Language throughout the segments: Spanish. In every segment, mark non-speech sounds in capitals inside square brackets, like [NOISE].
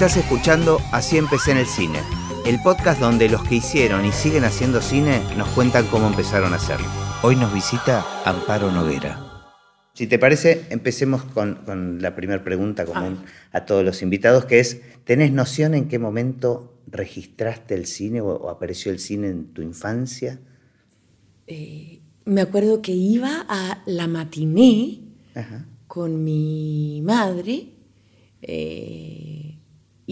Estás escuchando Así empecé en el cine, el podcast donde los que hicieron y siguen haciendo cine nos cuentan cómo empezaron a hacerlo. Hoy nos visita Amparo Noguera. Si te parece, empecemos con, la primera pregunta común a todos los invitados, que es, ¿tenés noción en qué momento registraste el cine o, apareció el cine en tu infancia? Eh, me acuerdo que iba a la matiné con mi madre eh,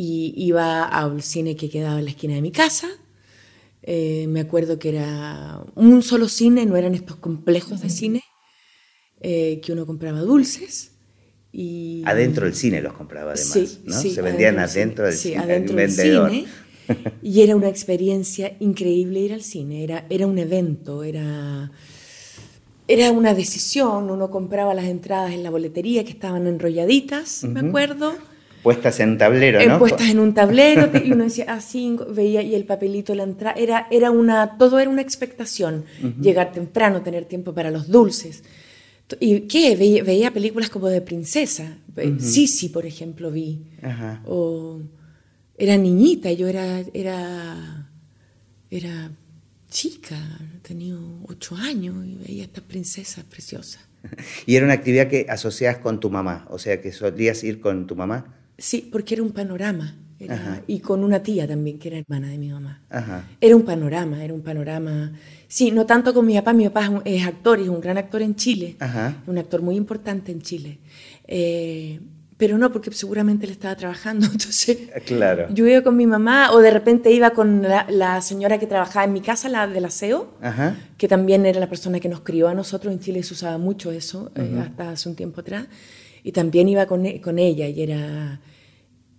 y iba al cine que quedaba en la esquina de mi casa. Eh, me acuerdo que era un solo cine, no eran estos complejos de cine, eh, que uno compraba dulces. Y... Adentro del cine los compraba además, ¿no? Se vendían adentro, del sí, adentro del cine. Y era una experiencia increíble ir al cine, era, era un evento, era era una decisión, uno compraba las entradas en la boletería que estaban enrolladitas, me acuerdo. Puestas en un tablero, ¿no? puestas en un tablero, y uno decía [LAUGHS] ah, veía y el papelito la entrada, era, era una, todo era una expectación, llegar temprano, tener tiempo para los dulces. ¿Y qué? Veía, películas como de princesa, Sisi, por ejemplo, vi. O era niñita, yo era, era, era chica, tenía ocho años y veía esta princesa preciosa. [LAUGHS] ¿Y era una actividad que asocias con tu mamá? O sea, que solías ir con tu mamá. Sí, porque era un panorama. y con una tía también, que era hermana de mi mamá. Era un panorama, era un panorama. Sí, no tanto con mi papá, mi papá es, actor, es un gran actor en Chile, un actor muy importante en Chile. Eh, pero no, porque seguramente él estaba trabajando. [LAUGHS] Entonces, claro. yo iba con mi mamá o de repente iba con la, señora que trabajaba en mi casa, la del aseo, que también era la persona que nos crió a nosotros. En Chile se usaba mucho eso, eh, hasta hace un tiempo atrás. Y también iba con, e, con ella y era,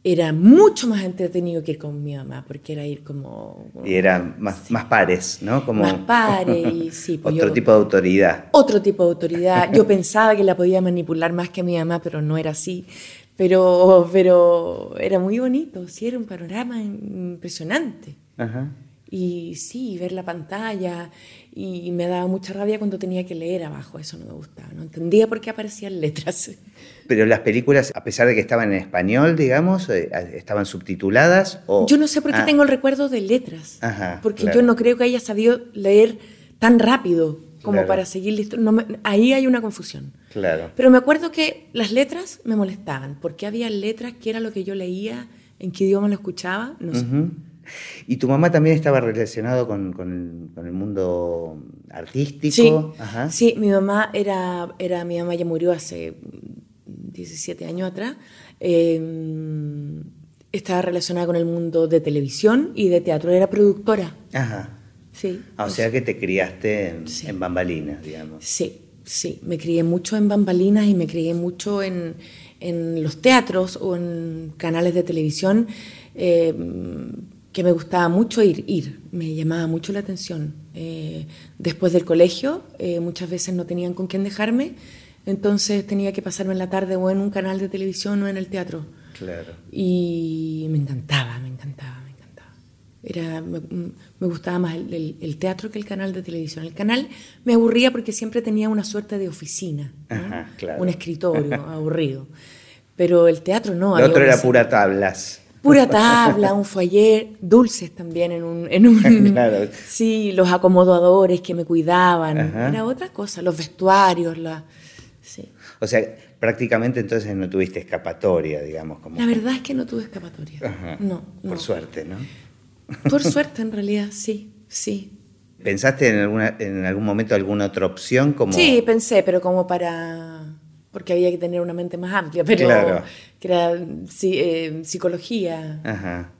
era mucho más entretenido que ir con mi mamá, porque era ir como... y eran más, más pares, ¿no? Como... Más pares, y [LAUGHS] sí. Pues otro tipo de autoridad. Otro tipo de autoridad. Yo pensaba que la podía manipular más que mi mamá, pero no era así. Pero, pero era muy bonito, sí, era un panorama impresionante. Ajá. Y sí, ver la pantalla, y me daba mucha rabia cuando tenía que leer abajo, eso no me gustaba, no entendía por qué aparecían letras. [LAUGHS] Pero las películas, a pesar de que estaban en español, digamos, eh, estaban subtituladas o... Yo no sé por qué ah. tengo el recuerdo de letras, porque yo no creo que haya sabido leer tan rápido como para seguir listo. ahí hay una confusión. Claro. Pero me acuerdo que las letras me molestaban, porque había letras que era lo que yo leía, en qué idioma lo escuchaba, no sé. ¿Y tu mamá también estaba relacionado con, el, mundo artístico? Sí, sí, mi mamá era, era, mi mamá ya murió hace 17 años atrás. Em, estaba relacionada con el mundo de televisión y de teatro, era productora. Ajá. Sí. Ah, o sea que te criaste en, bambalinas, digamos. Sí, sí, me crié mucho en bambalinas y me crié mucho en, en los teatros o en canales de televisión. Eh, que me gustaba mucho ir, ir, me llamaba mucho la atención. Eh, después del colegio, eh, muchas veces no tenían con quién dejarme, entonces tenía que pasarme en la tarde o en un canal de televisión o en el teatro. Claro. Y me encantaba, me encantaba, me encantaba. Era, me, gustaba más el, teatro que el canal de televisión. El canal me aburría porque siempre tenía una suerte de oficina, un escritorio [LAUGHS] aburrido. Pero el teatro no. El otro era pura tablas. Pura tabla, un foyer, dulces también en un... En un [LAUGHS] claro. Sí, los acomodadores que me cuidaban, era otra cosa, los vestuarios, la... Sí. O sea, prácticamente entonces no tuviste escapatoria, digamos. Como... La verdad es que no tuve escapatoria. No, Por suerte, ¿no? Por [LAUGHS] suerte, en realidad, sí, sí. ¿Pensaste en, alguna, en algún momento alguna otra opción? Como... Sí, pensé, pero como para porque había que tener una mente más amplia, [LAUGHS] pero que era eh, psicología,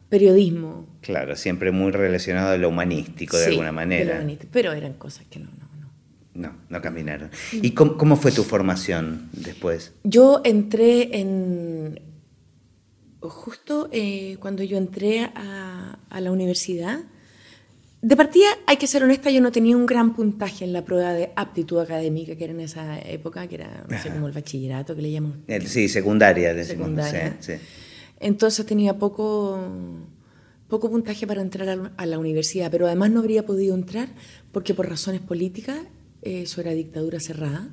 periodismo. Claro, siempre muy relacionado a lo humanístico de alguna manera. pero eran cosas que no, no, no. No, no caminaron. ¿Y cómo, fue tu formación después? Yo entré en... Justo eh, cuando yo entré a, a la universidad, de partida, hay que ser honesta, yo no tenía un gran puntaje en la prueba de aptitud académica que era en esa época, que era no sé, como el bachillerato que le llaman. Eh, sí, secundaria, decimos. Secundaria. Sí, Entonces tenía poco, poco puntaje para entrar a la universidad, pero además no habría podido entrar porque por razones políticas, eh, eso era dictadura cerrada,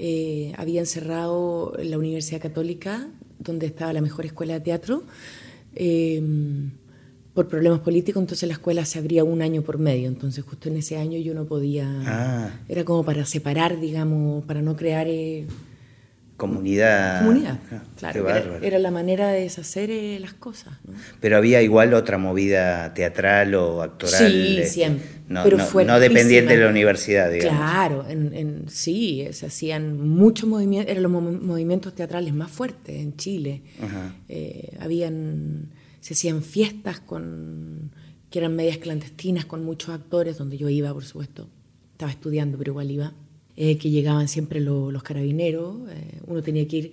eh, habían cerrado la Universidad Católica, donde estaba la mejor escuela de teatro, em, por problemas políticos, entonces la escuela se abría un año por medio, entonces justo en ese año yo no podía, Ah. era como para separar, digamos, para no crear... eh, Comunidad. comunidad, Ah, claro, era, la manera de deshacer eh, las cosas. ¿no? Pero había igual otra movida teatral o actoral. Sí, este, siempre, No, pero no- no dependiente de la universidad, digamos. Claro, en, en- sí, se hacían muchos movimientos, eran los mo- movimientos teatrales más fuertes en Chile. Ajá. Eh, habían, se hacían fiestas con, que eran medias clandestinas con muchos actores, donde yo iba, por supuesto. Estaba estudiando, pero igual iba. eh, que llegaban siempre lo- los carabineros. eh, uno tenía que ir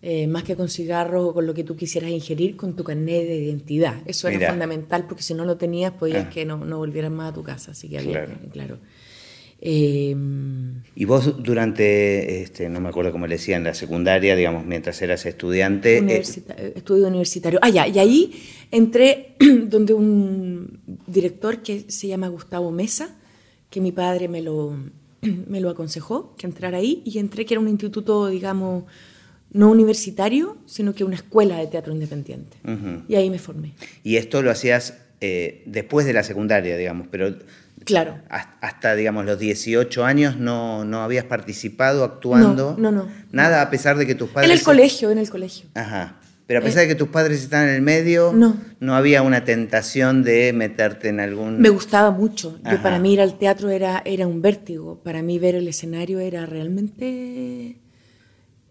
eh, más que con cigarros o con lo que tú quisieras ingerir, con tu carnet de identidad. Eso era fundamental porque si no lo tenías, podías Ah. que no, no volvieras más a tu casa. Así que había, Claro. claro. Eh, Y vos durante, este, no me acuerdo cómo le decían, la secundaria, digamos, mientras eras estudiante. eh, Universita- eh, estudio universitario. Ah, ya, y ahí entré [CLEARS THROAT] donde un director que se llama Gustavo Mesa, que mi padre me lo, [CLEARS THROAT] me lo aconsejó, que entrara ahí, y entré que era un instituto, digamos, no universitario, sino que una escuela de teatro independiente. Ujú. Y ahí me formé. Y esto lo hacías eh, después de la secundaria, digamos, pero Claro. has- hasta, digamos, los 18 años no, no habías participado actuando. No, no, no. Nada, a pesar de que tus padres... En el colegio, en el colegio. Ajá. Pero a pesar de que tus padres están en el medio, No. no había una tentación de meterte en algún... Me gustaba mucho. Yo, para mí ir al teatro era, era un vértigo. Para mí ver el escenario era realmente...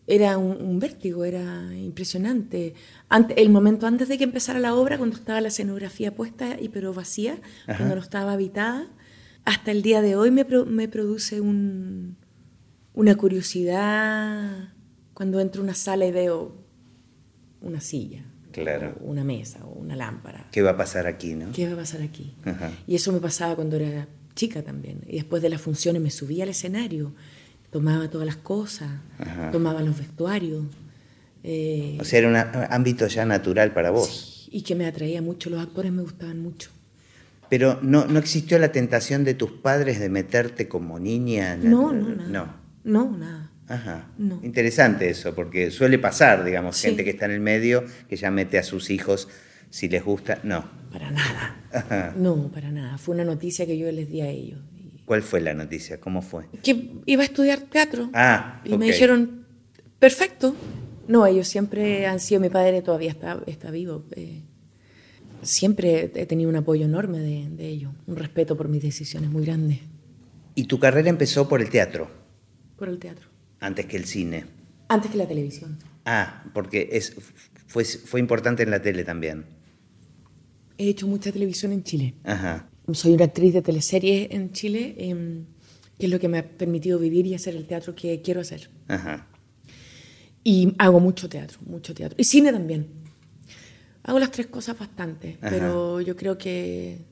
Era un, un vértigo, era impresionante. Ante- el momento antes de que empezara la obra, cuando estaba la escenografía puesta y pero vacía, Ajá. cuando no estaba habitada, hasta el día de hoy me, pro- me produce un- una curiosidad cuando entro a una sala y veo una silla, Claro. o una mesa o una lámpara. ¿Qué va a pasar aquí, no? ¿Qué va a pasar aquí? Ajá. Y eso me pasaba cuando era chica también. Y después de las funciones me subía al escenario, tomaba todas las cosas, Ajá. tomaba los vestuarios. eh, O sea, era un ámbito ya natural para vos. y que me atraía mucho, los actores me gustaban mucho. Pero no, no existió la tentación de tus padres de meterte como niña. No, no, nada. No. No, nada. Ajá. No. Interesante eso, porque suele pasar, digamos, Sí. gente que está en el medio, que ya mete a sus hijos si les gusta. No. Para nada. Ajá. No, para nada. Fue una noticia que yo les di a ellos. ¿Cuál fue la noticia? ¿Cómo fue? Que iba a estudiar teatro. Ah, Y me dijeron, perfecto. No, ellos siempre han sido, mi padre todavía está, está vivo. eh, siempre he tenido un apoyo enorme de, de ellos, un respeto por mis decisiones muy grande Y tu carrera empezó por el teatro, por el teatro. antes que el cine. Antes que la televisión. Ah, porque es, fue, fue importante en la tele también. He hecho mucha televisión en Chile. Ajá. Soy una actriz de teleseries en Chile, em, que es lo que me ha permitido vivir y hacer el teatro que quiero hacer. Ajá. Y hago mucho teatro, mucho teatro. Y cine también. Hago las tres cosas bastante, Ajá. pero yo creo que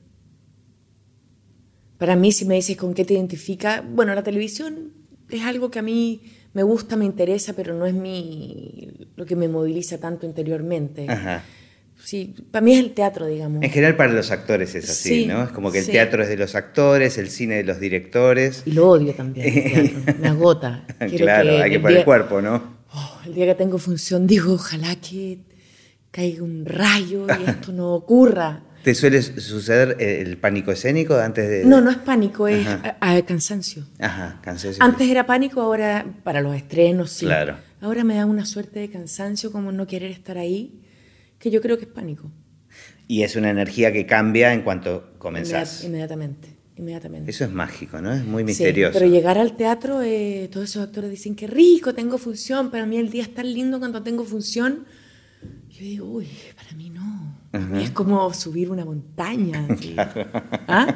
para mí, si me dices con qué te identifica, bueno, la televisión es algo que a mí me gusta, me interesa, pero no es mi, lo que me moviliza tanto interiormente. Ajá. Sí, para mí es el teatro, digamos. En general para los actores es así, Sí, ¿no? Es como que el sí. teatro es de los actores, el cine de los directores. Y lo odio también, el teatro. [LAUGHS] me agota. Quiero claro, hay que poner el cuerpo, ¿no? Oh, el día que tengo función digo, ojalá que caiga un rayo y esto no ocurra. [LAUGHS] ¿Te suele suceder eh, el pánico escénico antes de...? No, no es pánico, es Ajá. a- a cansancio. Ajá, cansancio. Antes era pánico, ahora para los estrenos sí. Claro. Ahora me da una suerte de cansancio como no querer estar ahí, que yo creo que es pánico. Y es una energía que cambia en cuanto comenzás. Inmediat- inmediatamente, inmediatamente. Eso es mágico, ¿no? Es muy Sí, misterioso. pero llegar al teatro, eh, todos esos actores dicen que rico, tengo función. Para mí el día es tan lindo cuando tengo función. Yo digo, uy, para mí no. Ajá. es como subir una montaña. [LAUGHS] ¿Ah?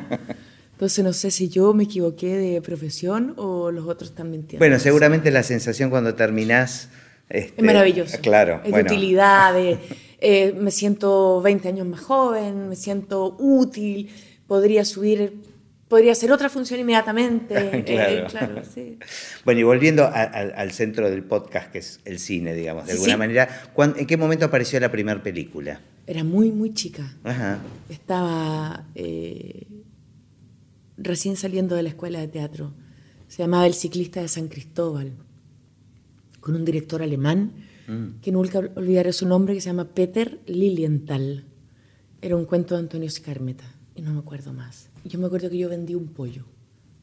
Entonces no sé si yo me equivoqué de profesión o los otros están mintiendo. Bueno, seguramente la sensación cuando terminás... este, Es maravilloso. Claro, Es bueno. de utilidad, de, [LAUGHS] eh, me siento 20 años más joven, me siento útil, podría subir, podría hacer otra función inmediatamente. [LAUGHS] eh, Claro. sí. Bueno, y volviendo a- al- al centro del podcast, que es el cine, digamos, de Sí, alguna sí. manera, ¿cuán- ¿en qué momento apareció la primera película? Era muy, muy chica. Ajá. Estaba eh, recién saliendo de la escuela de teatro. Se llamaba El ciclista de San Cristóbal, con un director alemán mm. que nunca olvidaré su nombre, que se llama Peter Lilienthal. Era un cuento de Antonio Scarmeta, y no me acuerdo más. Yo me acuerdo que yo vendí un pollo.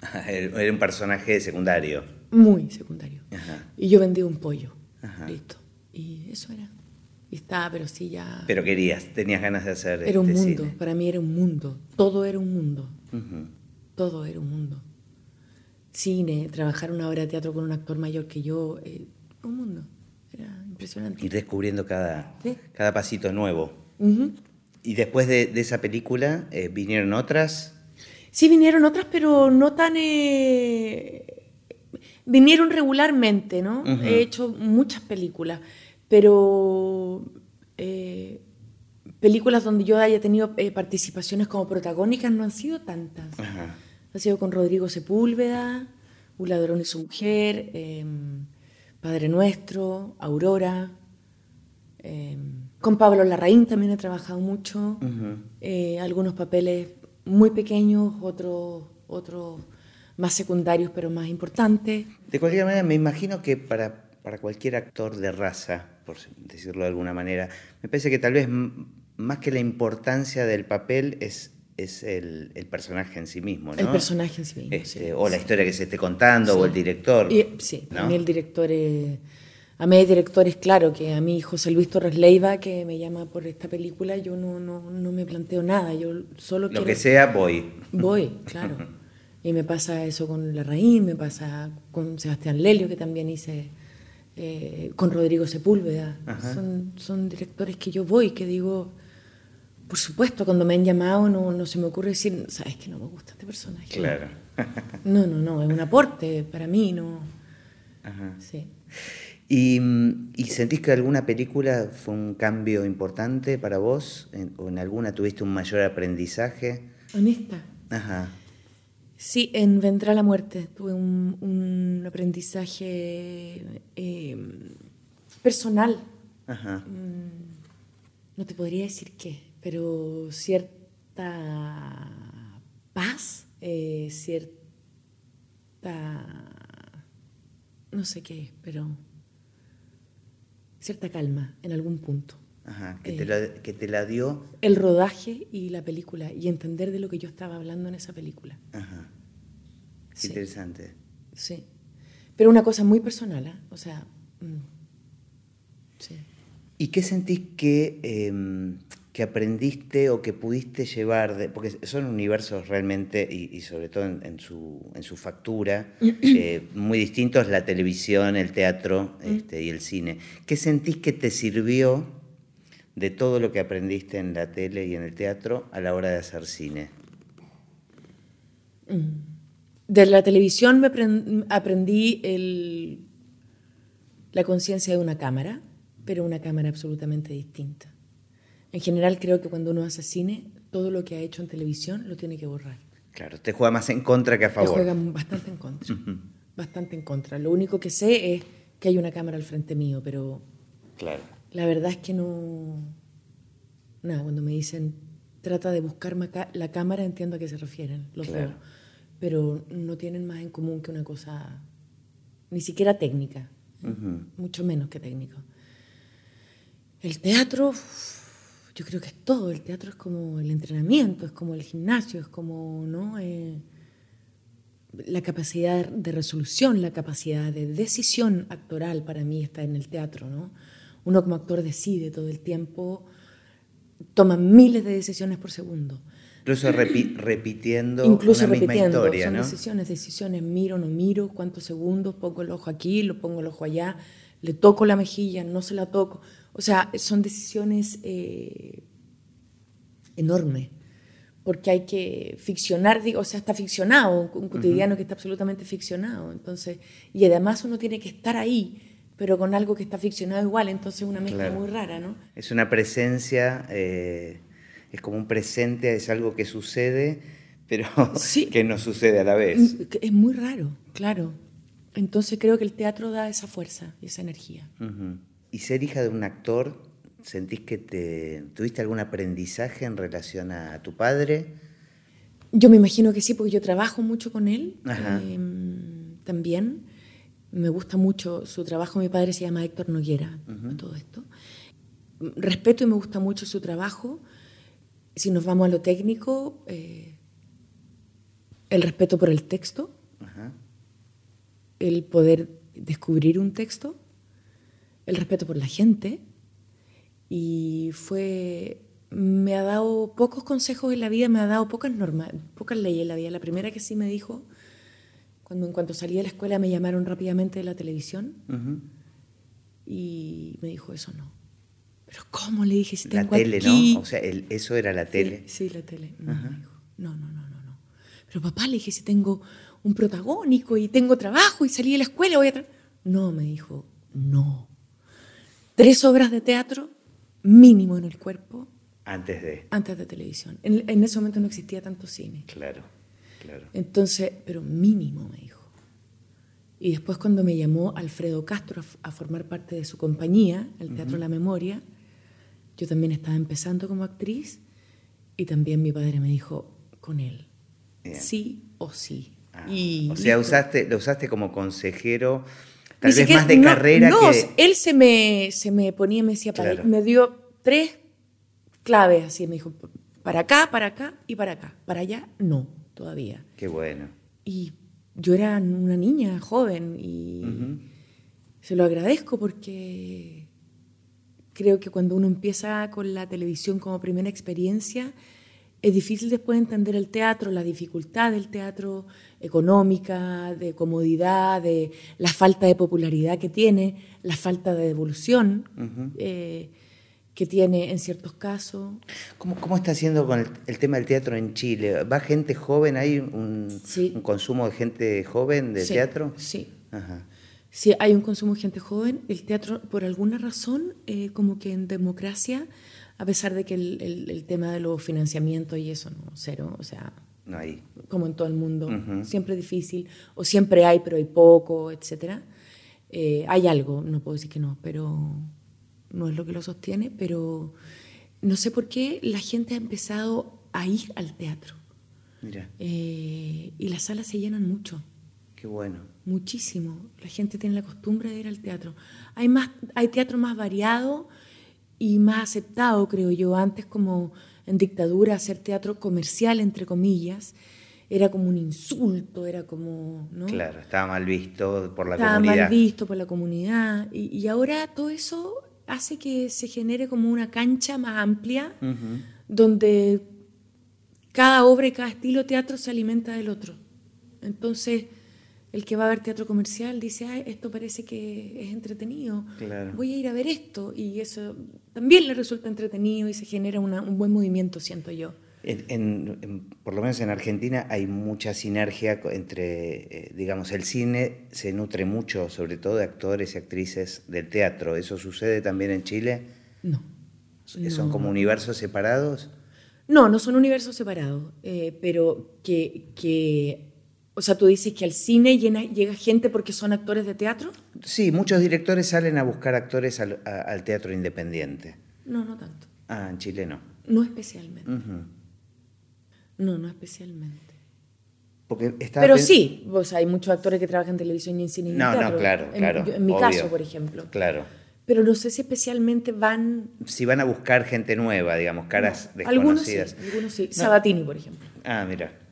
[LAUGHS] Era un personaje secundario. Muy secundario. Y yo vendí un pollo. Listo. Y eso era. Y estaba, pero sí ya... Pero querías, tenías ganas de hacer Era un este mundo, para mí era un mundo. Todo era un mundo. Todo era un mundo. Cine, trabajar una obra de teatro con un actor mayor que yo, eh, un mundo. Era impresionante. Ir descubriendo cada, cada pasito nuevo. Y después de, esa película, eh, ¿vinieron otras? Sí, vinieron otras, pero no tan... Eh, vinieron regularmente, ¿no? He hecho muchas películas, pero eh, películas donde yo haya tenido participaciones como protagónicas no han sido tantas. Ha sido con Rodrigo Sepúlveda, Un ladrón y su mujer, em, Padre Nuestro, Aurora. Em, con Pablo Larraín también he trabajado mucho, eh, algunos papeles muy pequeños, otros, otros más secundarios pero más importantes. De cualquier manera, me imagino que para, para cualquier actor de raza, por decirlo de alguna manera, me parece que tal vez más que la importancia del papel es es el, el, personaje en sí mismo, ¿no? El personaje en sí mismo, este, O la historia que se esté contando, o el director. sí, a mí el director es a mí hay directores, claro, que a mí José Luis Torres Leiva, que me llama por esta película, yo no, no, no me planteo nada, yo solo Lo que sea, voy. Voy, [LAUGHS] claro. Y me pasa eso con La Raíz, me pasa con Sebastián Lelio, que también hice, eh, con Rodrigo Sepúlveda. Son, son directores que yo voy, que digo, por supuesto, cuando me han llamado no, no se me ocurre decir, sabes que no me gusta este personaje. Claro. No, no, no, es un aporte para mí, no. Ajá. Sí. ¿Y, sentís que alguna película fue un cambio importante para vos? ¿O en alguna tuviste un mayor aprendizaje? Honesta. Ajá. Sí, en Vendrá la muerte tuve un, aprendizaje em, personal. Ajá. Mm, no te podría decir qué, pero cierta paz, eh, cierta... no sé qué, pero cierta calma en algún punto. Ajá, que, te la, eh, que te la dio. El rodaje y la película, y entender de lo que yo estaba hablando en esa película. Ajá. Interesante. Sí. Pero una cosa muy personal, ¿eh? O sea. Mm, sí. ¿Y qué sentís que em, que aprendiste o que pudiste llevar, de, porque son universos realmente, y, sobre todo en, su, en, su, factura, [CLEARS THROAT] eh, muy distintos, la televisión, el teatro mm. este, y el cine. ¿Qué sentís que te sirvió de todo lo que aprendiste en la tele y en el teatro a la hora de hacer cine? Mm. De la televisión me aprendí el, la conciencia de una cámara, pero una cámara absolutamente distinta en general creo que cuando uno hace cine, todo lo que ha hecho en televisión lo tiene que borrar. Claro, te juega más en contra que a favor. Te juega bastante en contra. bastante en contra. Lo único que sé es que hay una cámara al frente mío, pero claro. la verdad es que no... Nada, cuando me dicen trata de buscar la cámara, entiendo a qué se refieren, lo claro. Pero no tienen más en común que una cosa, ni siquiera técnica, mucho menos que técnico. El teatro, yo creo que es todo. El teatro es como el entrenamiento, es como el gimnasio, es como ¿no? Eh, la capacidad de resolución, la capacidad de decisión actoral para mí está en el teatro. ¿no? Uno como actor decide todo el tiempo, toma miles de decisiones por segundo. Incluso repitiendo Incluso una misma historia, son decisiones, decisiones, miro, no miro, cuántos segundos, pongo el ojo aquí, lo pongo el ojo allá, le toco la mejilla, no se la toco. O sea, son decisiones eh, enormes, porque hay que ficcionar, digo, o sea, está ficcionado, un cotidiano que está absolutamente ficcionado. Entonces, y además uno tiene que estar ahí, pero con algo que está ficcionado igual, entonces es una mezcla muy rara, ¿no? Es una presencia, eh, es como un presente, es algo que sucede, pero [LAUGHS] que no sucede a la vez. Mm, es muy raro, claro. Entonces creo que el teatro da esa fuerza y esa energía. ¿Y ser hija de un actor, sentís que te, tuviste algún aprendizaje en relación a, tu padre? Yo me imagino que sí, porque yo trabajo mucho con él em, también. me gusta mucho su trabajo. Mi padre se llama Héctor Noguera, todo esto. Respeto y me gusta mucho su trabajo. Si nos vamos a lo técnico, eh, el respeto por el texto, el poder descubrir un texto, el respeto por la gente. Y fue me ha dado pocos consejos en la vida, me ha dado pocas normas, pocas leyes en la vida. La primera que sí me dijo, cuando en cuanto salí de la escuela me llamaron rápidamente de la televisión y me dijo, eso no. Pero ¿cómo le dije si tengo La tele, ¿no? O sea, eso era la tele. Sí, la tele. No, no, no, no, no, no. Pero papá le dije, si tengo un protagónico y tengo trabajo y salí de la escuela, voy a... No, me dijo, no. Tres obras de teatro mínimo en el cuerpo antes de. Antes de televisión. En, ese momento no existía tanto cine. Claro, claro. Entonces, pero mínimo, me dijo. Y después cuando me llamó Alfredo Castro a, formar parte de su compañía, el Teatro La Memoria, yo también estaba empezando como actriz y también mi padre me dijo, con él, sí o sí. Ah, y, o sea, usaste, lo usaste como consejero, tal vez más de carrera no, él se me, se me ponía, me decía, me dio tres clave, así me dijo, para acá, para acá y para acá. Para allá, no, todavía. Qué bueno. Y yo era una niña joven y se lo agradezco porque creo que cuando uno empieza con la televisión como primera experiencia, es difícil después entender el teatro, la dificultad del teatro económica, de comodidad, de la falta de popularidad que tiene, la falta de devolución que tiene en ciertos casos. ¿Cómo, cómo está haciendo con el, tema del teatro en Chile? ¿Va gente joven? ¿Hay un, un consumo de gente joven de teatro? Sí. Sí, hay un consumo de gente joven. El teatro, por alguna razón, eh, como que en democracia, a pesar de que el, tema de los financiamientos y eso, no, cero, o sea, no hay. como en todo el mundo, siempre difícil, o siempre hay, pero hay poco, etc. Eh, hay algo, no puedo decir que no, pero no es lo que lo sostiene, pero no sé por qué la gente ha empezado a ir al teatro. Mira. Eh, y las salas se llenan mucho. Qué bueno. Muchísimo. La gente tiene la costumbre de ir al teatro. Hay, más, hay teatro más variado y más aceptado, creo yo. Antes, como en dictadura, hacer teatro comercial, entre comillas, era como un insulto, era como... ¿no? Claro, estaba mal visto por la comunidad. Estaba mal visto por la comunidad. Y, y, ahora todo eso hace que se genere como una cancha más amplia, donde cada obra y cada estilo de teatro se alimenta del otro. Entonces, el que va a ver teatro comercial dice, Ay, esto parece que es entretenido, voy a ir a ver esto, y eso también le resulta entretenido y se genera un buen movimiento, siento yo. En, por lo menos en Argentina hay mucha sinergia entre, eh, digamos, el cine se nutre mucho, sobre todo de actores y actrices del teatro. ¿Eso sucede también en Chile? No. ¿Son como universos separados? No, no son universos separados, eh, pero que, que, o sea, tú dices que al cine llega gente porque son actores de teatro. Sí, muchos directores salen a buscar actores al, teatro independiente. No, no tanto. Ah, en Chile no. No especialmente. No, no especialmente. Porque Pero sí, o hay muchos actores que trabajan en televisión y en cine y no, teatro. No, claro, claro. En, mi caso, por ejemplo. Claro. Pero no sé si especialmente van... Si van a buscar gente nueva, digamos, caras desconocidas. Algunos sí, algunos sí. Sabatini, por ejemplo. Ah, mira.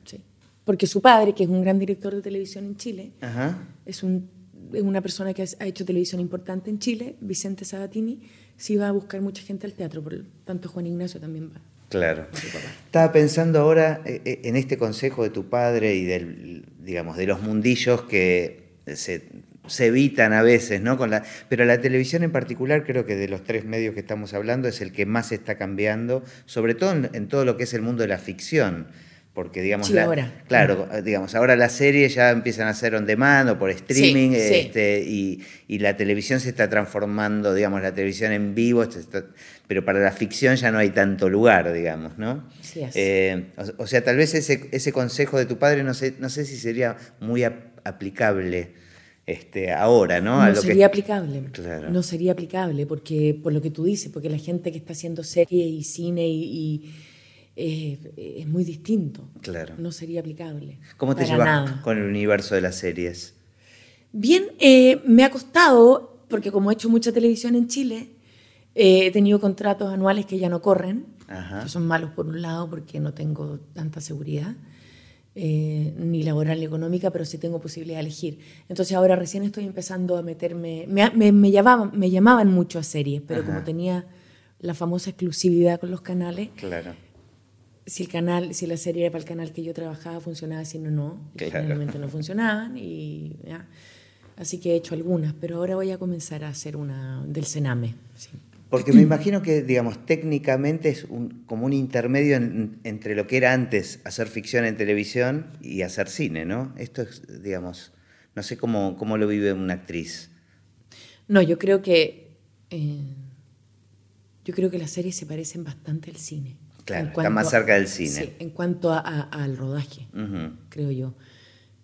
Porque su padre, que es un gran director de televisión en Chile, Ajá. es, un, una persona que ha hecho televisión importante en Chile, Vicente Sabatini, sí va a buscar mucha gente al teatro, por tanto Juan Ignacio también va. Claro. Estaba pensando ahora eh, eh, en este consejo de tu padre y del, digamos, de los mundillos que se, evitan a veces, ¿no? Con la, pero la televisión en particular, creo que de los tres medios que estamos hablando, es el que más está cambiando, sobre todo en todo lo que es el mundo de la ficción porque digamos ahora. claro digamos ahora las series ya empiezan a ser on demand o por streaming este, Y, la televisión se está transformando digamos la televisión en vivo pero para la ficción ya no hay tanto lugar digamos no eh, o, sea tal vez ese, ese consejo de tu padre no sé no sé si sería muy aplicable este, ahora, ¿no? No sería aplicable. No sería aplicable, porque por lo que tú dices, porque la gente que está haciendo serie y cine y es muy distinto. Claro. No sería aplicable. ¿Cómo te llevas con el universo de las series? Bien, eh, me ha costado, porque como he hecho mucha televisión en Chile, eh, he tenido contratos anuales que ya no corren, que son malos por un lado porque no tengo tanta seguridad. Eh, ni laboral ni económica, pero sí tengo posibilidad de elegir. Entonces ahora recién estoy empezando a meterme, me, me, llamaban, me llamaban mucho a series, pero como tenía la famosa exclusividad con los canales, claro. Si el canal, si la serie era para el canal que yo trabajaba funcionaba, si no, no, generalmente no funcionaban y Así que he hecho algunas, pero ahora voy a comenzar a hacer una del Sename. Porque me imagino que, digamos, técnicamente es como un intermedio entre lo que era antes hacer ficción en televisión y hacer cine, ¿no? Esto es, digamos, no sé cómo, cómo lo vive una actriz. No, yo creo que. Eh, yo creo que las series se parecen bastante al cine. Claro, está más cerca del cine. Sí, en cuanto al rodaje, creo yo.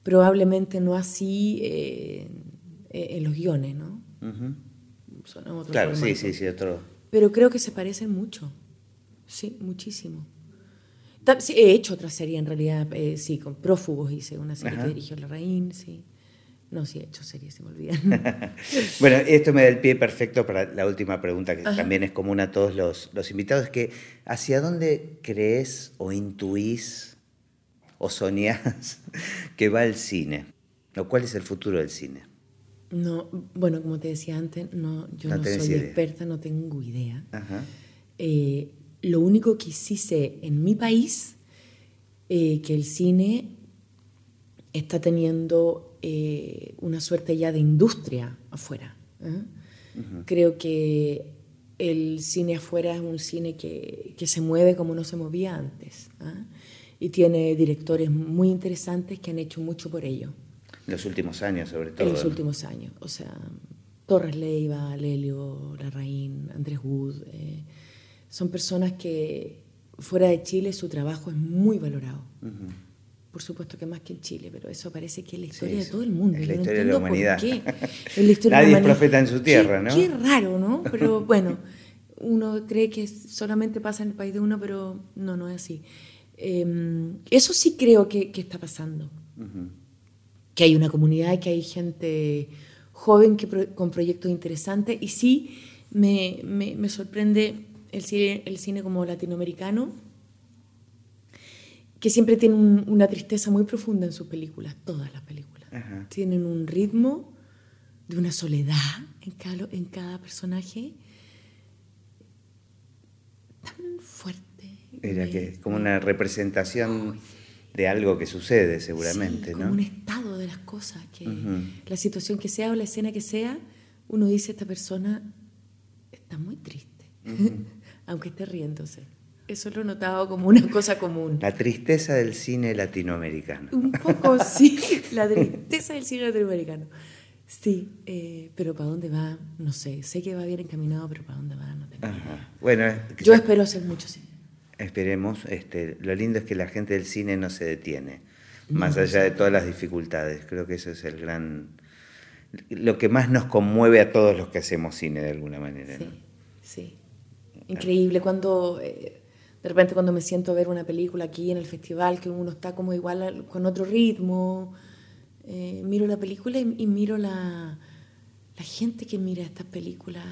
Probablemente no así eh, en los guiones, ¿no? claro, sí, sí, sí, otro. Pero creo que se parecen mucho. Sí, muchísimo. he hecho otra serie en realidad, eh, sí, con Prófugos hice una serie que dirigió Larraín, sí. No, sí he hecho series, se me olvidan. [LAUGHS] bueno, esto me da el pie perfecto para la última pregunta, que también es común a todos los, los invitados, que ¿hacia dónde crees o intuís o soñás [LAUGHS] que va el cine? ¿O cuál es el futuro del cine? No, bueno, como te decía antes, no, yo no, soy experta, no tengo idea. Eh, lo único que sí sé en mi país, eh, que el cine está teniendo eh, una suerte ya de industria afuera. Creo que el cine afuera es un cine que, que, se mueve como no se movía antes. Y tiene directores muy interesantes que han hecho mucho por ello. En los últimos años, sobre todo. En los últimos años. O sea, Torres Leiva, Lelio, Larraín, Andrés Wood. Eh, son personas que fuera de Chile su trabajo es muy valorado. Por supuesto que más que en Chile, pero eso parece que es la historia de todo el mundo. Es la historia de la humanidad. qué. [LAUGHS] Nadie es profeta en su tierra, ¿no? Qué raro, ¿no? Pero [LAUGHS] bueno, uno cree que solamente pasa en el país de uno, pero no, no es así. Em, eso sí creo que, está pasando que hay una comunidad, que hay gente joven que con proyectos interesantes y sí me, me, sorprende el cine, el cine como latinoamericano, que siempre tiene una tristeza muy profunda en sus películas, todas las películas. Tienen un ritmo de una soledad en cada, en cada personaje tan fuerte. Era que como una representación de algo que sucede seguramente, como un estado de las cosas, que la situación que sea o la escena que sea, uno dice, esta persona está muy triste, [LAUGHS] aunque esté riéndose. Eso lo he notado como una cosa común. La tristeza del cine latinoamericano. Un poco, sí, la tristeza del cine latinoamericano. Sí, eh, pero ¿para dónde va? No sé. Sé que va bien encaminado, pero ¿para dónde va? No tengo Bueno, Yo espero hacer mucho cine esperemos, este, lo lindo es que la gente del cine no se detiene, más allá de todas las dificultades. Creo que eso es el gran, lo que más nos conmueve a todos los que hacemos cine de alguna manera. Sí, sí. Increíble cuando, eh, de repente cuando me siento a ver una película aquí en el festival, que uno está como igual con otro ritmo, eh, miro la película y, miro la, la gente que mira estas películas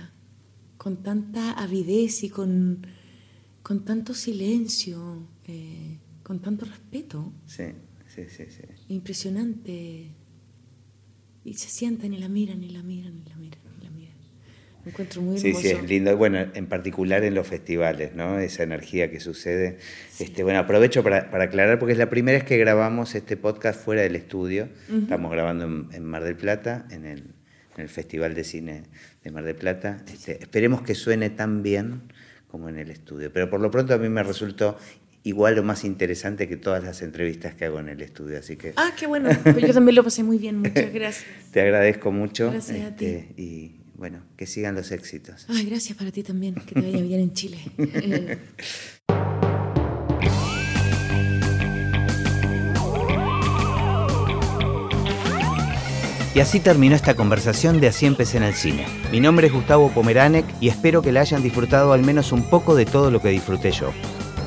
con tanta avidez y con con tanto silencio, eh, con tanto respeto. Sí, sí, sí, sí. Impresionante. Y se sientan y la miran y la miran y la miran y la miran. Me encuentro muy hermoso. Sí, sí, es lindo. Bueno, en particular en los festivales, ¿no? Esa energía que sucede. Este, bueno, aprovecho para, para, aclarar, porque es la primera vez que grabamos este podcast fuera del estudio. Estamos grabando en, Mar del Plata, en el, en el, Festival de Cine de Mar del Plata. Este, esperemos que suene tan bien como en el estudio. Pero por lo pronto a mí me resultó igual o más interesante que todas las entrevistas que hago en el estudio. Así que... Ah, qué bueno. Pues yo también lo pasé muy bien. Muchas [LAUGHS] gracias. Te agradezco mucho. Gracias a ti. Este, y bueno, que sigan los éxitos. Ay, gracias para ti también. Que te vaya bien en Chile. [LAUGHS] Y así terminó esta conversación de Así empecé en el cine. Mi nombre es Gustavo Pomeranek y espero que la hayan disfrutado al menos un poco de todo lo que disfruté yo.